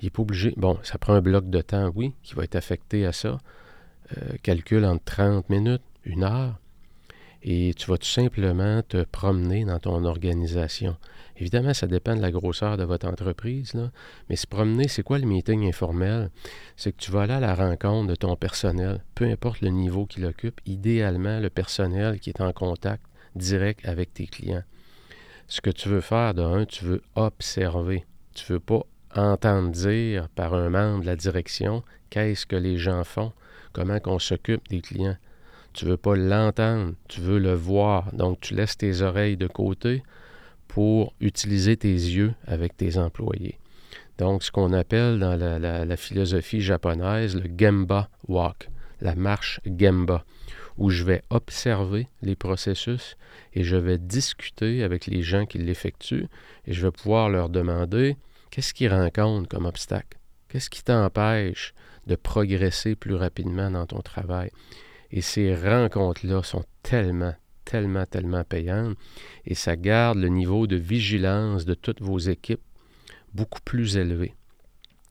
Il n'est pas obligé. Bon, ça prend un bloc de temps, oui, qui va être affecté à ça. Euh, calcul entre 30 minutes, une heure. Et tu vas tout simplement te promener dans ton organisation. Évidemment, ça dépend de la grosseur de votre entreprise, mais se promener, c'est quoi le meeting informel? C'est que tu vas aller à la rencontre de ton personnel, peu importe le niveau qu'il occupe, idéalement le personnel qui est en contact direct avec tes clients. Ce que tu veux faire, de tu veux observer. Tu ne veux pas entendre dire par un membre de la direction qu'est-ce que les gens font, comment qu'on s'occupe des clients. Tu ne veux pas l'entendre, tu veux le voir. Donc, tu laisses tes oreilles de côté pour utiliser tes yeux avec tes employés. Donc, ce qu'on appelle dans la, philosophie japonaise le Gemba Walk, la marche Gemba, où je vais observer les processus et je vais discuter avec les gens qui l'effectuent et je vais pouvoir leur demander qu'est-ce qu'ils rencontrent comme obstacle, qu'est-ce qui t'empêche de progresser plus rapidement dans ton travail? Et ces rencontres-là sont tellement, tellement, tellement payante et ça garde le niveau de vigilance de toutes vos équipes beaucoup plus élevé.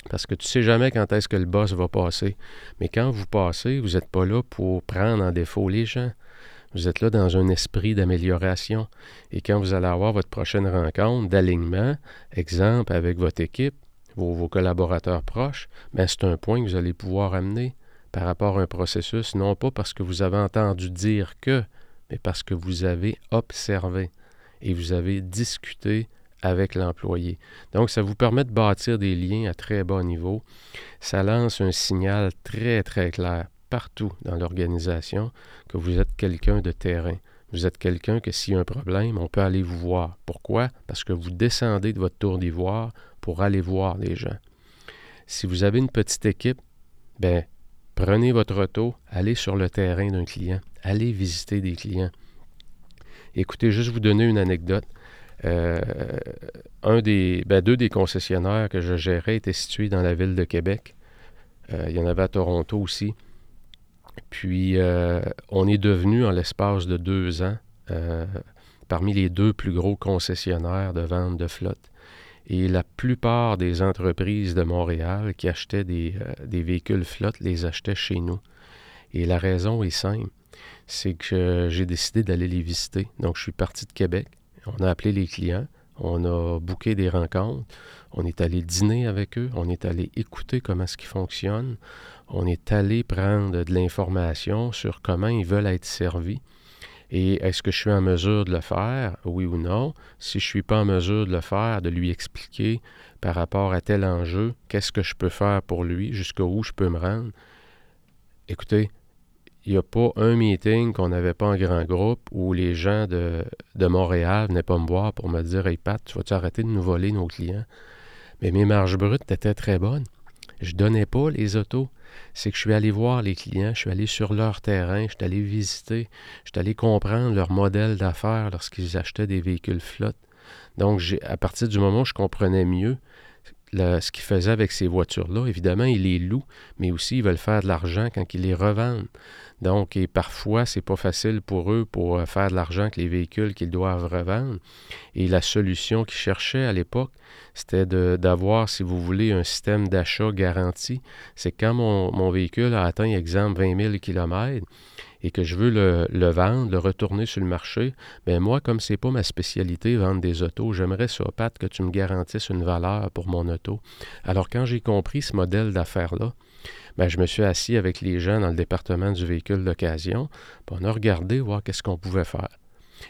Parce que tu ne sais jamais quand est-ce que le boss va passer. Mais quand vous passez, vous n'êtes pas là pour prendre en défaut les gens. Vous êtes là dans un esprit d'amélioration. Et quand vous allez avoir votre prochaine rencontre d'alignement, exemple avec votre équipe, vos, collaborateurs proches, ben c'est un point que vous allez pouvoir amener par rapport à un processus, non pas parce que vous avez entendu dire que, mais parce que vous avez observé et vous avez discuté avec l'employé. Donc, ça vous permet de bâtir des liens à très bas niveau. Ça lance un signal très, très clair partout dans l'organisation que vous êtes quelqu'un de terrain. Vous êtes quelqu'un que s'il y a un problème, on peut aller vous voir. Pourquoi? Parce que vous descendez de votre tour d'ivoire pour aller voir les gens. Si vous avez une petite équipe, ben, prenez votre auto, allez sur le terrain d'un client, allez visiter des clients. Écoutez, juste vous donner une anecdote. Euh, un des, ben, deux des concessionnaires que je gérais étaient situés dans la ville de Québec. Euh, il y en avait à Toronto aussi. Puis, euh, on est devenu, en l'espace de deux ans, parmi les deux plus gros concessionnaires de vente de flotte. Et la plupart des entreprises de Montréal qui achetaient des, des véhicules flotte les achetaient chez nous. Et la raison est simple c'est que j'ai décidé d'aller les visiter. Donc, je suis parti de Québec. On a appelé les clients. On a booké des rencontres. On est allé dîner avec eux. On est allé écouter comment ce qui fonctionne. On est allé prendre de l'information sur comment ils veulent être servis. Et est-ce que je suis en mesure de le faire, oui ou non? Si je ne suis pas en mesure de le faire, de lui expliquer par rapport à tel enjeu, qu'est-ce que je peux faire pour lui, jusqu'où je peux me rendre? Écoutez, il n'y a pas un meeting qu'on n'avait pas en grand groupe où les gens de, de Montréal venaient pas me voir pour me dire Hey Pat, tu vas-tu arrêter de nous voler nos clients? Mais mes marges brutes étaient très bonnes. Je donnais pas les autos. C'est que je suis allé voir les clients, je suis allé sur leur terrain, je suis allé visiter, je suis allé comprendre leur modèle d'affaires lorsqu'ils achetaient des véhicules flottes. Donc, à partir du moment où je comprenais mieux ce qu'ils faisaient avec ces voitures-là, évidemment, ils les louent, mais aussi ils veulent faire de l'argent quand ils les revendent. Donc, et parfois, c'est pas facile pour eux pour euh, faire de l'argent avec les véhicules qu'ils doivent revendre. Et la solution qu'ils cherchaient à l'époque, c'était d'avoir, si vous voulez, un système d'achat garanti. C'est quand mon, mon, véhicule a atteint, exemple, 20 000 km, et que je veux le, vendre, le retourner sur le marché, bien moi, comme c'est pas ma spécialité, vendre des autos, j'aimerais ça, Pat, que tu me garantisses une valeur pour mon auto. Alors quand j'ai compris ce modèle d'affaires-là, bien, je me suis assis avec les gens dans le département du véhicule d'occasion, on a regardé voir qu'est-ce qu'on pouvait faire.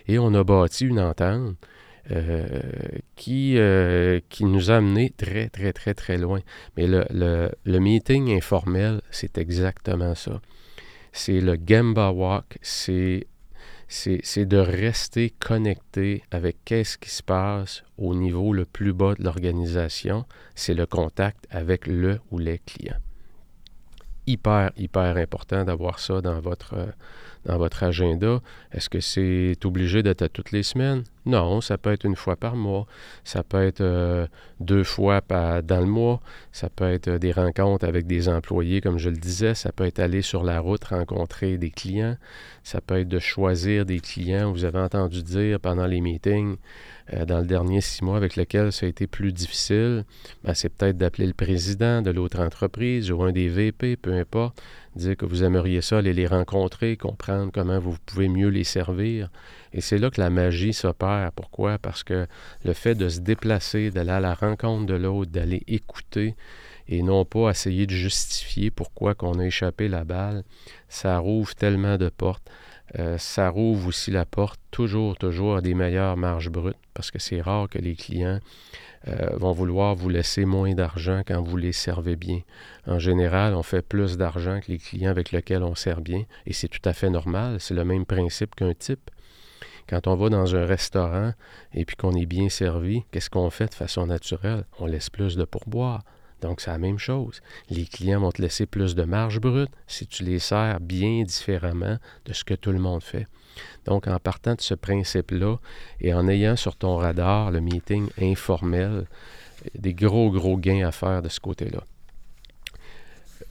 Et on a bâti une entente euh, qui, euh, qui nous a amené très, très, très, très loin. Mais le, le meeting informel, c'est exactement ça c'est le Gamba Walk, c'est c'est de rester connecté avec qu'est-ce qui se passe au niveau le plus bas de l'organisation, c'est le contact avec le ou les clients. Hyper, hyper important d'avoir ça dans votre, dans votre agenda. Est-ce que c'est obligé d'être à toutes les semaines? Non, ça peut être une fois par mois, ça peut être euh, deux fois dans le mois, ça peut être euh, des rencontres avec des employés, comme je le disais, ça peut être aller sur la route rencontrer des clients, ça peut être de choisir des clients. Vous avez entendu dire pendant les meetings, euh, dans le dernier six mois avec lequel ça a été plus difficile, ben, c'est peut-être d'appeler le président de l'autre entreprise ou un des VP, peu importe, dire que vous aimeriez ça, aller les rencontrer, comprendre comment vous pouvez mieux les servir. Et c'est là que la magie s'opère. Pourquoi? Parce que le fait de se déplacer, d'aller à la rencontre de l'autre, d'aller écouter, et non pas essayer de justifier pourquoi qu'on a échappé la balle, ça rouvre tellement de portes. Euh, ça rouvre aussi la porte toujours, toujours à des meilleures marges brutes, parce que c'est rare que les clients euh, vont vouloir vous laisser moins d'argent quand vous les servez bien. En général, on fait plus d'argent que les clients avec lesquels on sert bien, et c'est tout à fait normal, c'est le même principe qu'un type. Quand on va dans un restaurant et puis qu'on est bien servi, qu'est-ce qu'on fait de façon naturelle? On laisse plus de pourboire. Donc, c'est la même chose. Les clients vont te laisser plus de marge brute si tu les sers bien différemment de ce que tout le monde fait. Donc, en partant de ce principe-là et en ayant sur ton radar le meeting informel, des gros, gros gains à faire de ce côté-là.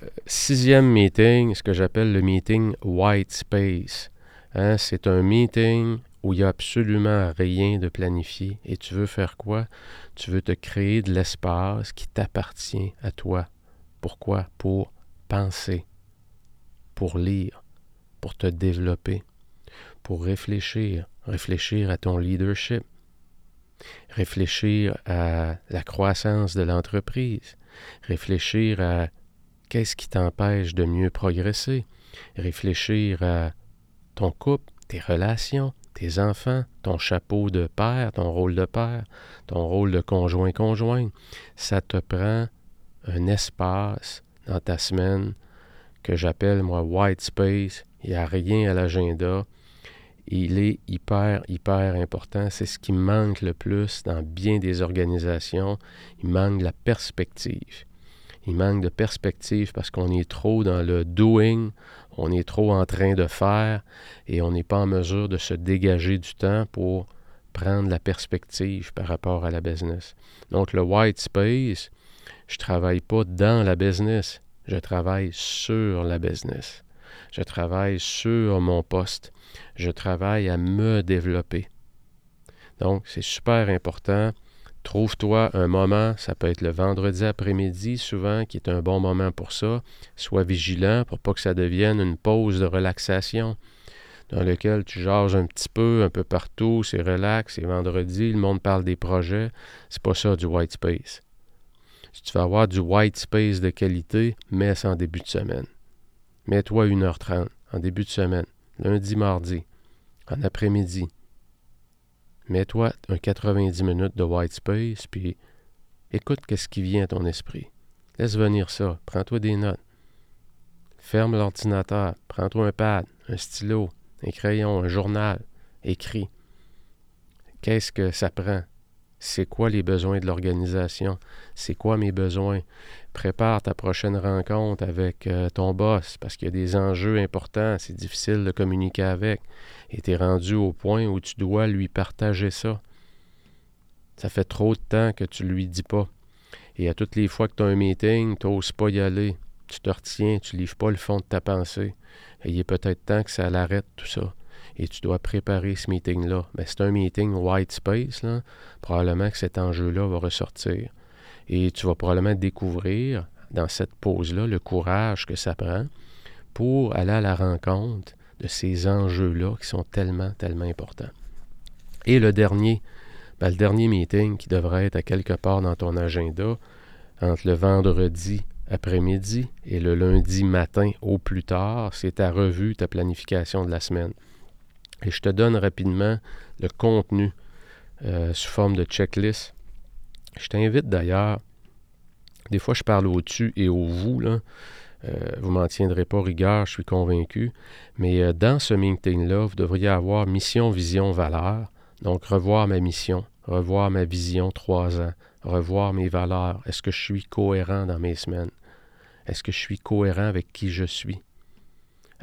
Euh, sixième meeting, ce que j'appelle le meeting white space. Hein, c'est un meeting où il n'y a absolument rien de planifié. Et tu veux faire quoi? Tu veux te créer de l'espace qui t'appartient à toi. Pourquoi? Pour penser, pour lire, pour te développer, pour réfléchir, réfléchir à ton leadership, réfléchir à la croissance de l'entreprise, réfléchir à qu'est-ce qui t'empêche de mieux progresser, réfléchir à ton couple, tes relations, tes enfants, ton chapeau de père, ton rôle de père, ton rôle de conjoint-conjoint. Ça te prend un espace dans ta semaine que j'appelle moi white space. Il n'y a rien à l'agenda. Il est hyper, hyper important. C'est ce qui manque le plus dans bien des organisations. Il manque de la perspective. Il manque de perspective parce qu'on est trop dans le doing, on est trop en train de faire et on n'est pas en mesure de se dégager du temps pour prendre la perspective par rapport à la business. Donc le white space, je travaille pas dans la business, je travaille sur la business. Je travaille sur mon poste. Je travaille à me développer. Donc, c'est super important Trouve-toi un moment, ça peut être le vendredi après-midi souvent, qui est un bon moment pour ça. Sois vigilant pour pas que ça devienne une pause de relaxation dans lequel tu jases un petit peu, un peu partout, c'est relax, c'est vendredi, le monde parle des projets. C'est pas ça du white space. Si tu veux avoir du white space de qualité, mets ça en début de semaine. Mets-toi 1h30 en début de semaine, lundi, mardi, en après-midi. Mets-toi un 90 minutes de white space, puis écoute qu'est-ce qui vient à ton esprit. Laisse venir ça. Prends-toi des notes. Ferme l'ordinateur. Prends-toi un pad, un stylo, un crayon, un journal. Écris. Qu'est-ce que ça prend? C'est quoi les besoins de l'organisation? C'est quoi mes besoins? Prépare ta prochaine rencontre avec euh, ton boss parce qu'il y a des enjeux importants. C'est difficile de communiquer avec. Et tu es rendu au point où tu dois lui partager ça. Ça fait trop de temps que tu lui dis pas. Et à toutes les fois que tu as un meeting, tu n'oses pas y aller. Tu te retiens, tu livres pas le fond de ta pensée. Et il est peut-être temps que ça l'arrête, tout ça et tu dois préparer ce meeting-là. Mais c'est un meeting white space, là. probablement que cet enjeu-là va ressortir. Et tu vas probablement découvrir dans cette pause-là le courage que ça prend pour aller à la rencontre de ces enjeux-là qui sont tellement, tellement importants. Et le dernier, ben, le dernier meeting qui devrait être à quelque part dans ton agenda, entre le vendredi après-midi et le lundi matin au plus tard, c'est ta revue, ta planification de la semaine. Et je te donne rapidement le contenu euh, sous forme de checklist. Je t'invite d'ailleurs, des fois je parle au-dessus et au vous, là. Euh, vous m'en tiendrez pas rigueur, je suis convaincu. Mais euh, dans ce meeting-là, vous devriez avoir mission, vision, valeur. Donc, revoir ma mission, revoir ma vision trois ans, revoir mes valeurs. Est-ce que je suis cohérent dans mes semaines? Est-ce que je suis cohérent avec qui je suis?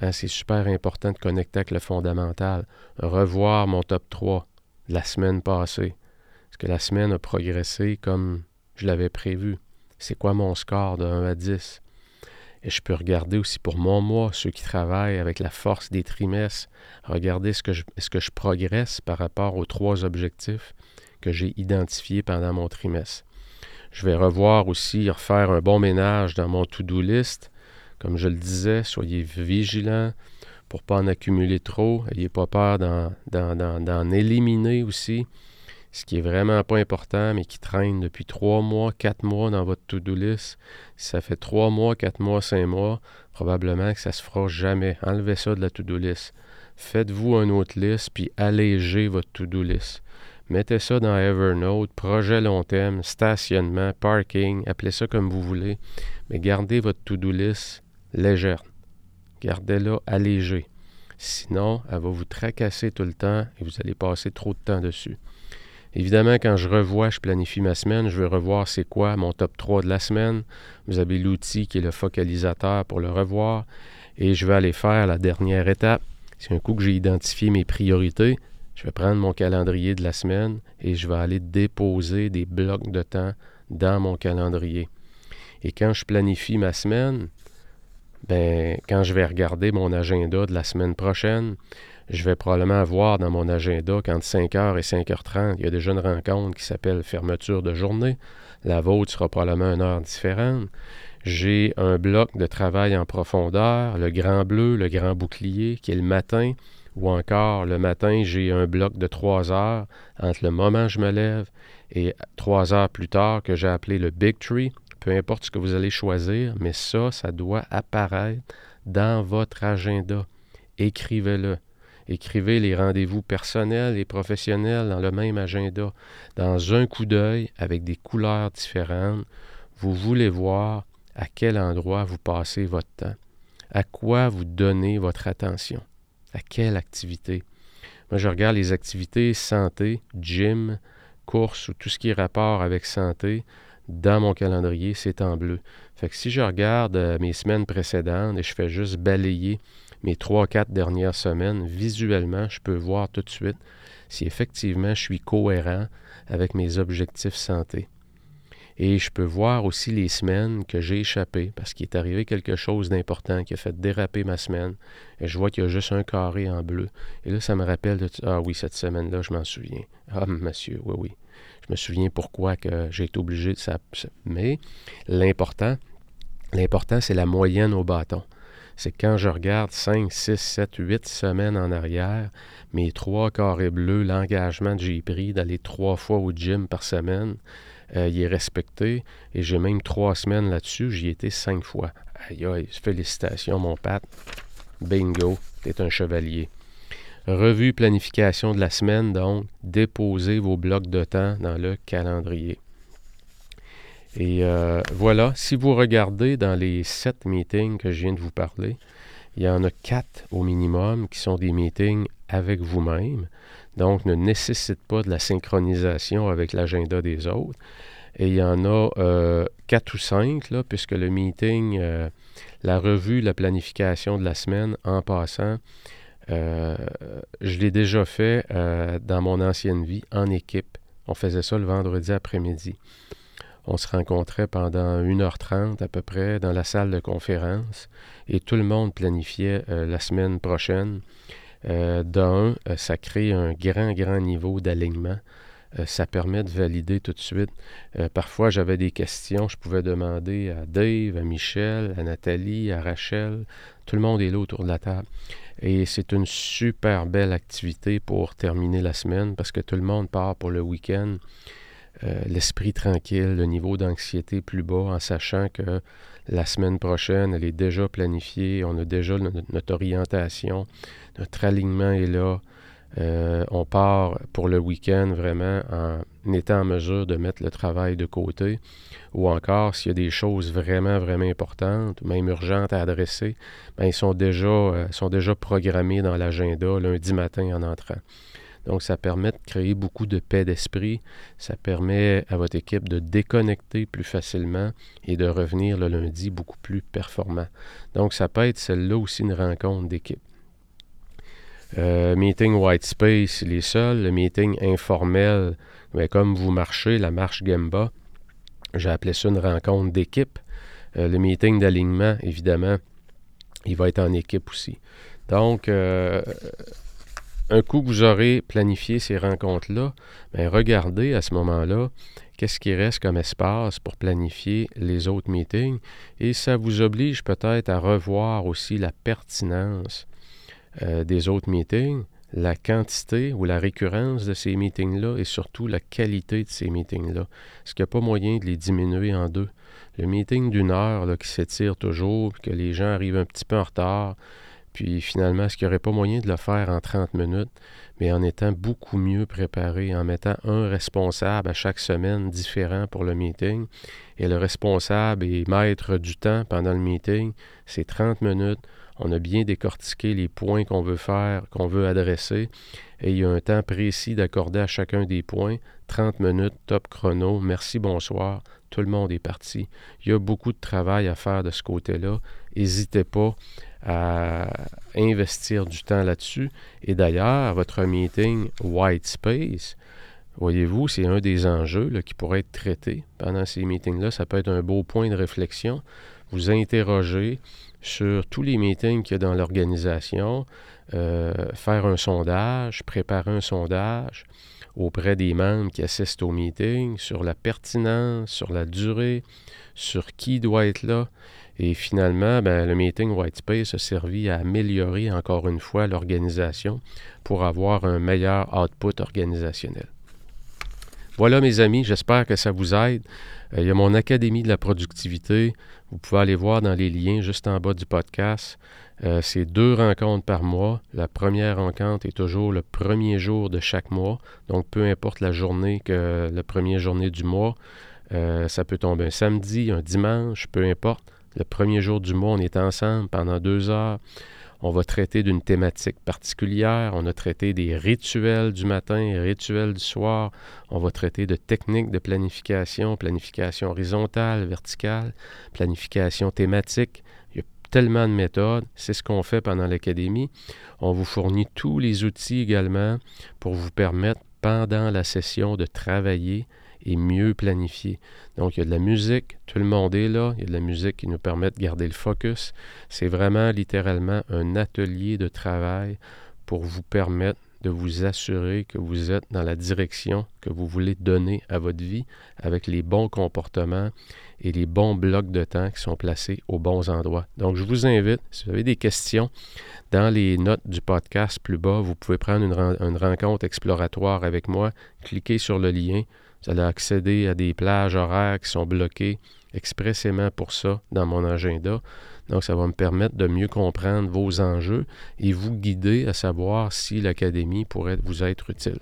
Hein, c'est super important de connecter avec le fondamental. Revoir mon top 3 de la semaine passée. Que la semaine a progressé comme je l'avais prévu? C'est quoi mon score de 1 à 10? Et je peux regarder aussi pour mon mois, ceux qui travaillent avec la force des trimestres, regarder ce que je, est-ce que je progresse par rapport aux trois objectifs que j'ai identifiés pendant mon trimestre. Je vais revoir aussi, refaire un bon ménage dans mon to-do list comme je le disais, soyez vigilants pour ne pas en accumuler trop. N'ayez pas peur d'en éliminer aussi. Ce qui est vraiment pas important, mais qui traîne depuis trois mois, quatre mois dans votre to-do list. Si ça fait trois mois, quatre mois, cinq mois, probablement que ça se fera jamais. Enlevez ça de la to-do list. Faites-vous un autre liste, puis allégez votre to-do list. Mettez ça dans Evernote, projet long terme, stationnement, parking, appelez ça comme vous voulez, mais gardez votre to-do list légère. Gardez-la allégée. Sinon, elle va vous tracasser tout le temps et vous allez passer trop de temps dessus. Évidemment, quand je revois, je planifie ma semaine, je vais revoir c'est quoi mon top 3 de la semaine. Vous avez l'outil qui est le focalisateur pour le revoir. Et je vais aller faire la dernière étape. C'est un coup que j'ai identifié mes priorités. Je vais prendre mon calendrier de la semaine et je vais aller déposer des blocs de temps dans mon calendrier. Et quand je planifie ma semaine, ben, quand je vais regarder mon agenda de la semaine prochaine, Je vais probablement avoir dans mon agenda qu'entre 5h et 5h30, il y a déjà une rencontre qui s'appelle fermeture de journée. La vôtre sera probablement une heure différente. J'ai un bloc de travail en profondeur, le grand bleu, le grand bouclier, qui est le matin, ou encore le matin, j'ai un bloc de trois heures entre le moment où je me lève et trois heures plus tard que j'ai appelé le Big Tree. Peu importe ce que vous allez choisir, mais ça, ça doit apparaître dans votre agenda. Écrivez-le. Écrivez les rendez-vous personnels et professionnels dans le même agenda, dans un coup d'œil avec des couleurs différentes. Vous voulez voir à quel endroit vous passez votre temps, à quoi vous donnez votre attention, à quelle activité. Moi, je regarde les activités santé, gym, course ou tout ce qui est rapport avec santé dans mon calendrier, c'est en bleu. Fait que si je regarde euh, mes semaines précédentes et je fais juste balayer mes trois, quatre dernières semaines, visuellement, je peux voir tout de suite si effectivement je suis cohérent avec mes objectifs santé. Et je peux voir aussi les semaines que j'ai échappé parce qu'il est arrivé quelque chose d'important qui a fait déraper ma semaine. Et je vois qu'il y a juste un carré en bleu. Et là, ça me rappelle de Ah oui, cette semaine-là, je m'en souviens. Ah, monsieur, oui, oui. Je me souviens pourquoi que j'ai été obligé de ça. Mais l'important, l'important, c'est la moyenne au bâton c'est quand je regarde 5, 6, 7, 8 semaines en arrière, mes trois carrés bleus, l'engagement que j'ai pris d'aller trois fois au gym par semaine, euh, il est respecté. Et j'ai même trois semaines là-dessus, j'y étais cinq fois. Aïe aïe, félicitations mon Pat. Bingo, t'es un chevalier. Revue planification de la semaine, donc, déposez vos blocs de temps dans le calendrier. Et euh, voilà, si vous regardez dans les sept meetings que je viens de vous parler, il y en a quatre au minimum qui sont des meetings avec vous-même, donc ne nécessitent pas de la synchronisation avec l'agenda des autres. Et il y en a euh, quatre ou cinq, là, puisque le meeting, euh, la revue, la planification de la semaine, en passant, je l'ai déjà fait dans mon ancienne vie en équipe. On faisait ça le vendredi après-midi. On se rencontrait pendant 1h30 à peu près dans la salle de conférence et tout le monde planifiait euh, la semaine prochaine. Euh, D'un, euh, ça crée un grand, grand niveau d'alignement. Ça permet de valider tout de suite. parfois, j'avais des questions, je pouvais demander à Dave, à Michel, à Nathalie, à Rachel. Tout le monde est là autour de la table. Et c'est une super belle activité pour terminer la semaine parce que tout le monde part pour le week-end. Euh, l'esprit tranquille, le niveau d'anxiété plus bas, en sachant que la semaine prochaine, elle est déjà planifiée, on a déjà notre, orientation, notre alignement est là. Euh, on part pour le week-end vraiment en étant en mesure de mettre le travail de côté, ou encore s'il y a des choses vraiment, vraiment importantes, même urgentes à adresser, ben, ils sont déjà, euh, sont déjà programmés dans l'agenda lundi matin en entrant. Donc, ça permet de créer beaucoup de paix d'esprit. Ça permet à votre équipe de déconnecter plus facilement et de revenir le lundi beaucoup plus performant. Donc, ça peut être celle-là aussi une rencontre d'équipe. Euh, meeting white space, il est seul. Le meeting informel, mais comme vous marchez, la marche Gemba, j'ai appelé ça une rencontre d'équipe. Euh, le meeting d'alignement, évidemment, il va être en équipe aussi. Donc, euh, un coup que vous aurez planifié ces rencontres-là, bien, regardez à ce moment-là qu'est-ce qui reste comme espace pour planifier les autres meetings et ça vous oblige peut-être à revoir aussi la pertinence euh, des autres meetings, la quantité ou la récurrence de ces meetings-là et surtout la qualité de ces meetings-là. Est-ce qu'il n'y a pas moyen de les diminuer en deux? Le meeting d'une heure qui s'étire toujours, que les gens arrivent un petit peu en retard, puis finalement, est-ce qu'il n'y aurait pas moyen de le faire en 30 minutes, mais en étant beaucoup mieux préparé, en mettant un responsable à chaque semaine différent pour le meeting? Et le responsable est maître du temps pendant le meeting. C'est 30 minutes. On a bien décortiqué les points qu'on veut faire, qu'on veut adresser. Et il y a un temps précis d'accorder à chacun des points. 30 minutes, top chrono. Merci, bonsoir. Tout le monde est parti. Il y a beaucoup de travail à faire de ce côté-là. N'hésitez pas à investir du temps là-dessus. Et d'ailleurs, votre meeting White Space, voyez-vous, c'est un des enjeux qui pourrait être traité pendant ces meetings-là. Ça peut être un beau point de réflexion. Vous interrogez, sur tous les meetings qu'il y a dans l'organisation, euh, faire un sondage, préparer un sondage auprès des membres qui assistent au meeting sur la pertinence, sur la durée, sur qui doit être là. Et finalement, ben, le meeting Whitespace a servi à améliorer encore une fois l'organisation pour avoir un meilleur output organisationnel. Voilà mes amis, j'espère que ça vous aide. Euh, il y a mon Académie de la productivité. Vous pouvez aller voir dans les liens juste en bas du podcast. Euh, c'est deux rencontres par mois. La première rencontre est toujours le premier jour de chaque mois. Donc, peu importe la journée que la première journée du mois, euh, ça peut tomber un samedi, un dimanche, peu importe. Le premier jour du mois, on est ensemble pendant deux heures. On va traiter d'une thématique particulière. On a traité des rituels du matin, rituels du soir. On va traiter de techniques de planification, planification horizontale, verticale, planification thématique. Il y a tellement de méthodes. C'est ce qu'on fait pendant l'académie. On vous fournit tous les outils également pour vous permettre pendant la session de travailler et mieux planifier. Donc, il y a de la musique, tout le monde est là, il y a de la musique qui nous permet de garder le focus. C'est vraiment littéralement un atelier de travail pour vous permettre de vous assurer que vous êtes dans la direction que vous voulez donner à votre vie avec les bons comportements et les bons blocs de temps qui sont placés aux bons endroits. Donc, je vous invite, si vous avez des questions, dans les notes du podcast plus bas, vous pouvez prendre une, une rencontre exploratoire avec moi, cliquez sur le lien, vous allez accéder à des plages horaires qui sont bloquées expressément pour ça dans mon agenda. Donc, ça va me permettre de mieux comprendre vos enjeux et vous guider à savoir si l'académie pourrait vous être utile.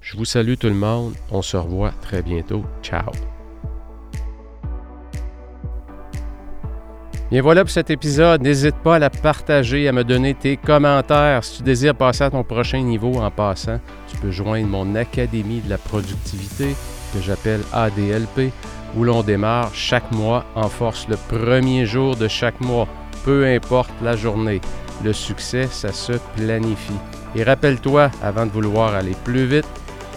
Je vous salue tout le monde. On se revoit très bientôt. Ciao. Bien voilà pour cet épisode. N'hésite pas à la partager, à me donner tes commentaires. Si tu désires passer à ton prochain niveau en passant, tu peux joindre mon Académie de la productivité que j'appelle ADLP, où l'on démarre chaque mois en force le premier jour de chaque mois, peu importe la journée. Le succès, ça se planifie. Et rappelle-toi, avant de vouloir aller plus vite,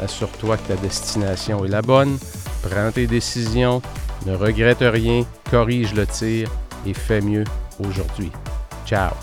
assure-toi que ta destination est la bonne, prends tes décisions, ne regrette rien, corrige le tir et fais mieux aujourd'hui. Ciao